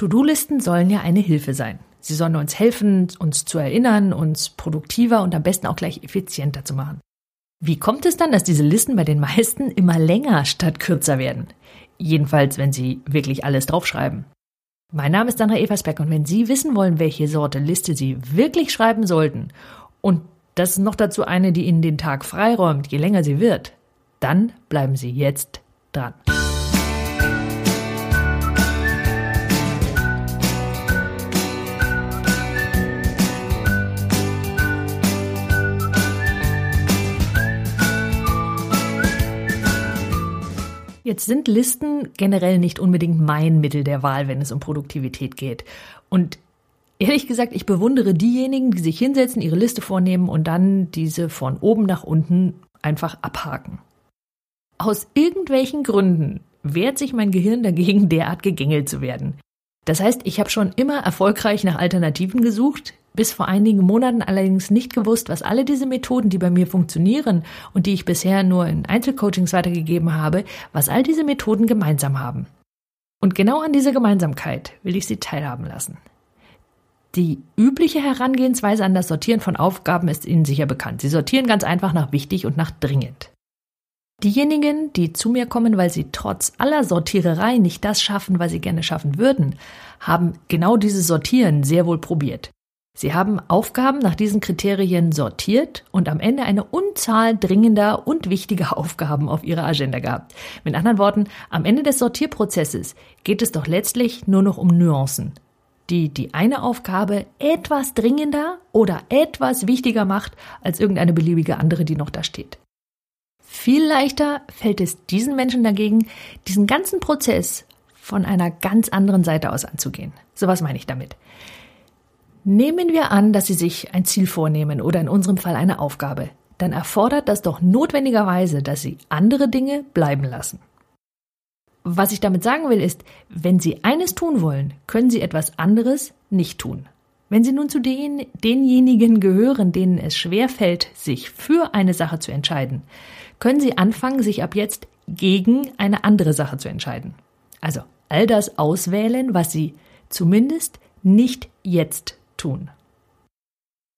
To-Do-Listen sollen ja eine Hilfe sein. Sie sollen uns helfen, uns zu erinnern, uns produktiver und am besten auch gleich effizienter zu machen. Wie kommt es dann, dass diese Listen bei den meisten immer länger statt kürzer werden? Jedenfalls, wenn sie wirklich alles draufschreiben. Mein Name ist Sandra Eversbeck und wenn Sie wissen wollen, welche Sorte Liste Sie wirklich schreiben sollten und das ist noch dazu eine, die Ihnen den Tag freiräumt, je länger sie wird, dann bleiben Sie jetzt dran. Jetzt sind Listen generell nicht unbedingt mein Mittel der Wahl, wenn es um Produktivität geht. Und ehrlich gesagt, ich bewundere diejenigen, die sich hinsetzen, ihre Liste vornehmen und dann diese von oben nach unten einfach abhaken. Aus irgendwelchen Gründen wehrt sich mein Gehirn dagegen, derart gegängelt zu werden. Das heißt, ich habe schon immer erfolgreich nach Alternativen gesucht, bis vor einigen Monaten allerdings nicht gewusst, was alle diese Methoden, die bei mir funktionieren und die ich bisher nur in Einzelcoachings weitergegeben habe, was all diese Methoden gemeinsam haben. Und genau an dieser Gemeinsamkeit will ich Sie teilhaben lassen. Die übliche Herangehensweise an das Sortieren von Aufgaben ist Ihnen sicher bekannt. Sie sortieren ganz einfach nach wichtig und nach dringend. Diejenigen, die zu mir kommen, weil sie trotz aller Sortiererei nicht das schaffen, was sie gerne schaffen würden, haben genau dieses Sortieren sehr wohl probiert. Sie haben Aufgaben nach diesen Kriterien sortiert und am Ende eine Unzahl dringender und wichtiger Aufgaben auf ihrer Agenda gehabt. Mit anderen Worten, am Ende des Sortierprozesses geht es doch letztlich nur noch um Nuancen, die die eine Aufgabe etwas dringender oder etwas wichtiger macht als irgendeine beliebige andere, die noch da steht. Viel leichter fällt es diesen Menschen dagegen, diesen ganzen Prozess von einer ganz anderen Seite aus anzugehen. So was meine ich damit. Nehmen wir an, dass Sie sich ein Ziel vornehmen oder in unserem Fall eine Aufgabe. Dann erfordert das doch notwendigerweise, dass Sie andere Dinge bleiben lassen. Was ich damit sagen will, ist, wenn Sie eines tun wollen, können Sie etwas anderes nicht tun. Wenn Sie nun zu den, denjenigen gehören, denen es schwer fällt, sich für eine Sache zu entscheiden, können Sie anfangen, sich ab jetzt gegen eine andere Sache zu entscheiden. Also all das auswählen, was Sie zumindest nicht jetzt tun.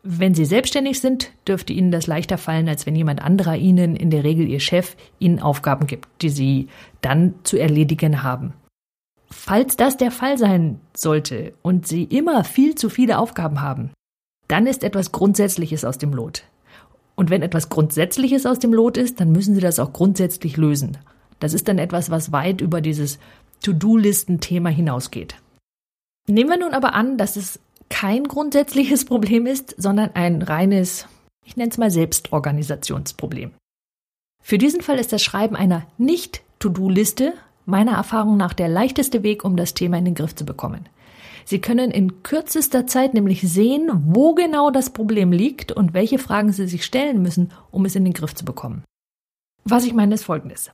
Wenn Sie selbstständig sind, dürfte Ihnen das leichter fallen, als wenn jemand anderer Ihnen, in der Regel Ihr Chef, Ihnen Aufgaben gibt, die Sie dann zu erledigen haben. Falls das der Fall sein sollte und Sie immer viel zu viele Aufgaben haben, dann ist etwas Grundsätzliches aus dem Lot. Und wenn etwas Grundsätzliches aus dem Lot ist, dann müssen Sie das auch grundsätzlich lösen. Das ist dann etwas, was weit über dieses To-Do-Listen-Thema hinausgeht. Nehmen wir nun aber an, dass es kein grundsätzliches Problem ist, sondern ein reines, ich nenne es mal Selbstorganisationsproblem. Für diesen Fall ist das Schreiben einer Nicht-To-Do-Liste meiner Erfahrung nach der leichteste Weg, um das Thema in den Griff zu bekommen. Sie können in kürzester Zeit nämlich sehen, wo genau das Problem liegt und welche Fragen Sie sich stellen müssen, um es in den Griff zu bekommen. Was ich meine ist folgendes.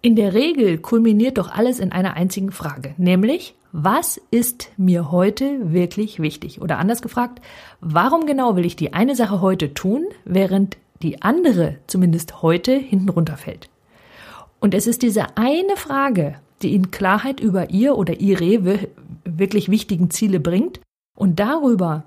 In der Regel kulminiert doch alles in einer einzigen Frage, nämlich, was ist mir heute wirklich wichtig? Oder anders gefragt, warum genau will ich die eine Sache heute tun, während die andere zumindest heute hinten runterfällt? Und es ist diese eine Frage, die Ihnen Klarheit über Ihr oder Ihre wirklich wichtigen Ziele bringt und darüber,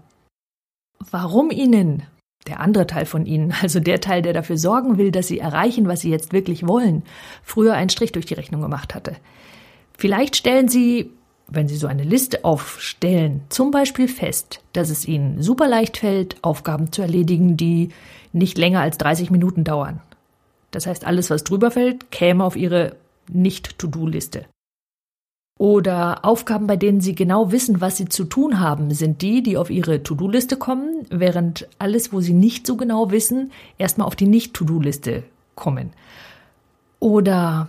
warum Ihnen der andere Teil von Ihnen, also der Teil, der dafür sorgen will, dass Sie erreichen, was Sie jetzt wirklich wollen, früher einen Strich durch die Rechnung gemacht hatte. Vielleicht stellen Sie, wenn Sie so eine Liste aufstellen, zum Beispiel fest, dass es Ihnen super leicht fällt, Aufgaben zu erledigen, die nicht länger als 30 Minuten dauern. Das heißt, alles, was drüber fällt, käme auf Ihre Nicht-To-Do-Liste. Oder Aufgaben, bei denen Sie genau wissen, was Sie zu tun haben, sind die, die auf Ihre To-Do-Liste kommen, während alles, wo Sie nicht so genau wissen, erstmal auf die Nicht-To-Do-Liste kommen. Oder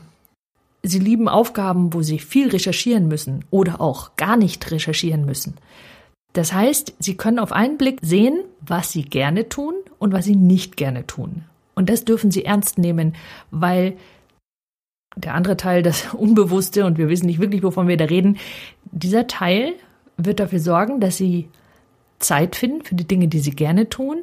Sie lieben Aufgaben, wo Sie viel recherchieren müssen oder auch gar nicht recherchieren müssen. Das heißt, Sie können auf einen Blick sehen, was Sie gerne tun und was Sie nicht gerne tun. Und das dürfen Sie ernst nehmen, weil der andere Teil, das Unbewusste, und wir wissen nicht wirklich, wovon wir da reden, dieser Teil wird dafür sorgen, dass sie Zeit finden für die Dinge, die sie gerne tun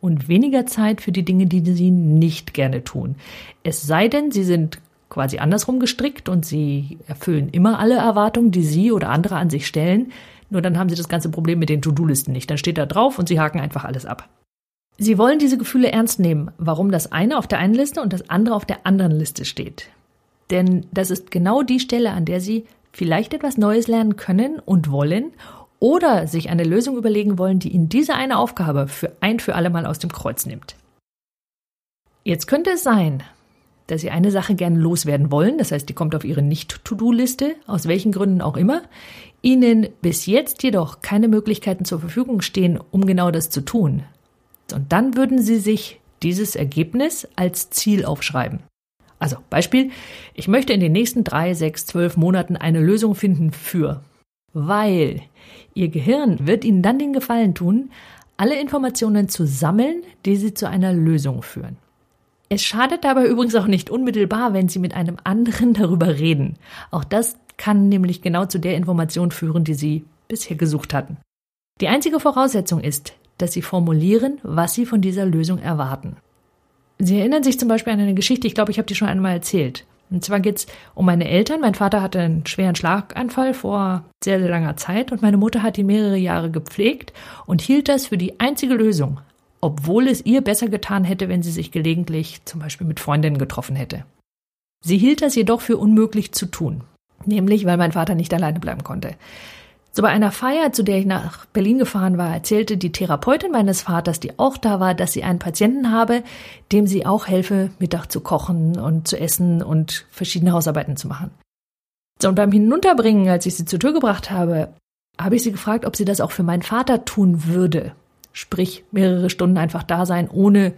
und weniger Zeit für die Dinge, die sie nicht gerne tun. Es sei denn, sie sind quasi andersrum gestrickt und Sie erfüllen immer alle Erwartungen, die Sie oder andere an sich stellen. Nur dann haben Sie das ganze Problem mit den To-Do-Listen nicht. Dann steht da drauf und Sie haken einfach alles ab. Sie wollen diese Gefühle ernst nehmen, warum das eine auf der einen Liste und das andere auf der anderen Liste steht. Denn das ist genau die Stelle, an der Sie vielleicht etwas Neues lernen können und wollen oder sich eine Lösung überlegen wollen, die Ihnen diese eine Aufgabe für ein für alle Mal aus dem Kreuz nimmt. Jetzt könnte es sein, dass Sie eine Sache gerne loswerden wollen, das heißt, die kommt auf Ihre Nicht-To-Do-Liste, aus welchen Gründen auch immer, Ihnen bis jetzt jedoch keine Möglichkeiten zur Verfügung stehen, um genau das zu tun. Und dann würden Sie sich dieses Ergebnis als Ziel aufschreiben. Also Beispiel, ich möchte in den nächsten drei, sechs, zwölf Monaten eine Lösung finden für, weil Ihr Gehirn wird Ihnen dann den Gefallen tun, alle Informationen zu sammeln, die Sie zu einer Lösung führen. Es schadet dabei übrigens auch nicht unmittelbar, wenn Sie mit einem anderen darüber reden. Auch das kann nämlich genau zu der Information führen, die Sie bisher gesucht hatten. Die einzige Voraussetzung ist, dass Sie formulieren, was Sie von dieser Lösung erwarten. Sie erinnern sich zum Beispiel an eine Geschichte, ich glaube, ich habe die schon einmal erzählt. Und zwar geht es um meine Eltern. Mein Vater hatte einen schweren Schlaganfall vor sehr, sehr langer Zeit und meine Mutter hat ihn mehrere Jahre gepflegt und hielt das für die einzige Lösung, obwohl es ihr besser getan hätte, wenn sie sich gelegentlich zum Beispiel mit Freundinnen getroffen hätte. Sie hielt das jedoch für unmöglich zu tun, nämlich weil mein Vater nicht alleine bleiben konnte. So bei einer Feier, zu der ich nach Berlin gefahren war, erzählte die Therapeutin meines Vaters, die auch da war, dass sie einen Patienten habe, dem sie auch helfe, Mittag zu kochen und zu essen und verschiedene Hausarbeiten zu machen. So, und beim Hinunterbringen, als ich sie zur Tür gebracht habe, habe ich sie gefragt, ob sie das auch für meinen Vater tun würde. Sprich, mehrere Stunden einfach da sein, ohne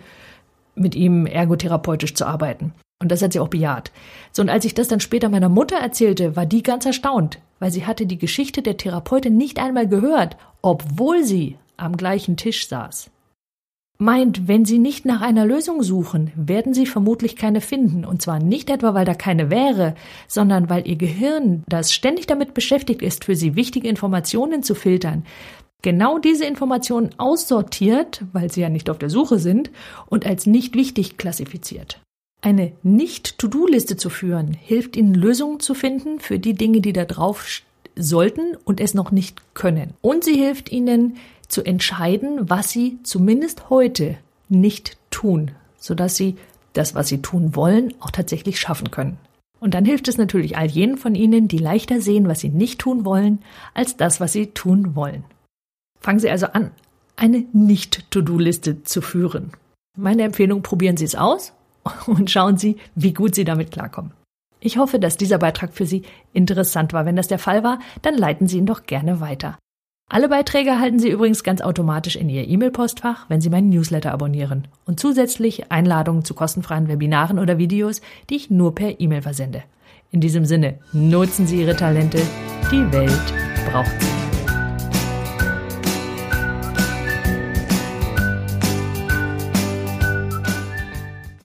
mit ihm ergotherapeutisch zu arbeiten. Und das hat sie auch bejaht. So, und als ich das dann später meiner Mutter erzählte, war die ganz erstaunt, weil sie hatte die Geschichte der Therapeutin nicht einmal gehört, obwohl sie am gleichen Tisch saß. Meint, wenn Sie nicht nach einer Lösung suchen, werden Sie vermutlich keine finden. Und zwar nicht etwa, weil da keine wäre, sondern weil Ihr Gehirn, das ständig damit beschäftigt ist, für Sie wichtige Informationen zu filtern, genau diese Informationen aussortiert, weil Sie ja nicht auf der Suche sind, und als nicht wichtig klassifiziert. Eine Nicht-To-Do-Liste zu führen hilft Ihnen Lösungen zu finden für die Dinge, die da drauf sollten und es noch nicht können. Und sie hilft Ihnen zu entscheiden, was Sie zumindest heute nicht tun, sodass Sie das, was Sie tun wollen, auch tatsächlich schaffen können. Und dann hilft es natürlich all jenen von Ihnen, die leichter sehen, was Sie nicht tun wollen, als das, was Sie tun wollen. Fangen Sie also an, eine Nicht-To-Do-Liste zu führen. Meine Empfehlung, probieren Sie es aus und schauen Sie, wie gut Sie damit klarkommen. Ich hoffe, dass dieser Beitrag für Sie interessant war. Wenn das der Fall war, dann leiten Sie ihn doch gerne weiter. Alle Beiträge erhalten Sie übrigens ganz automatisch in Ihr E-Mail-Postfach, wenn Sie meinen Newsletter abonnieren und zusätzlich Einladungen zu kostenfreien Webinaren oder Videos, die ich nur per E-Mail versende. In diesem Sinne, nutzen Sie Ihre Talente, die Welt braucht sie.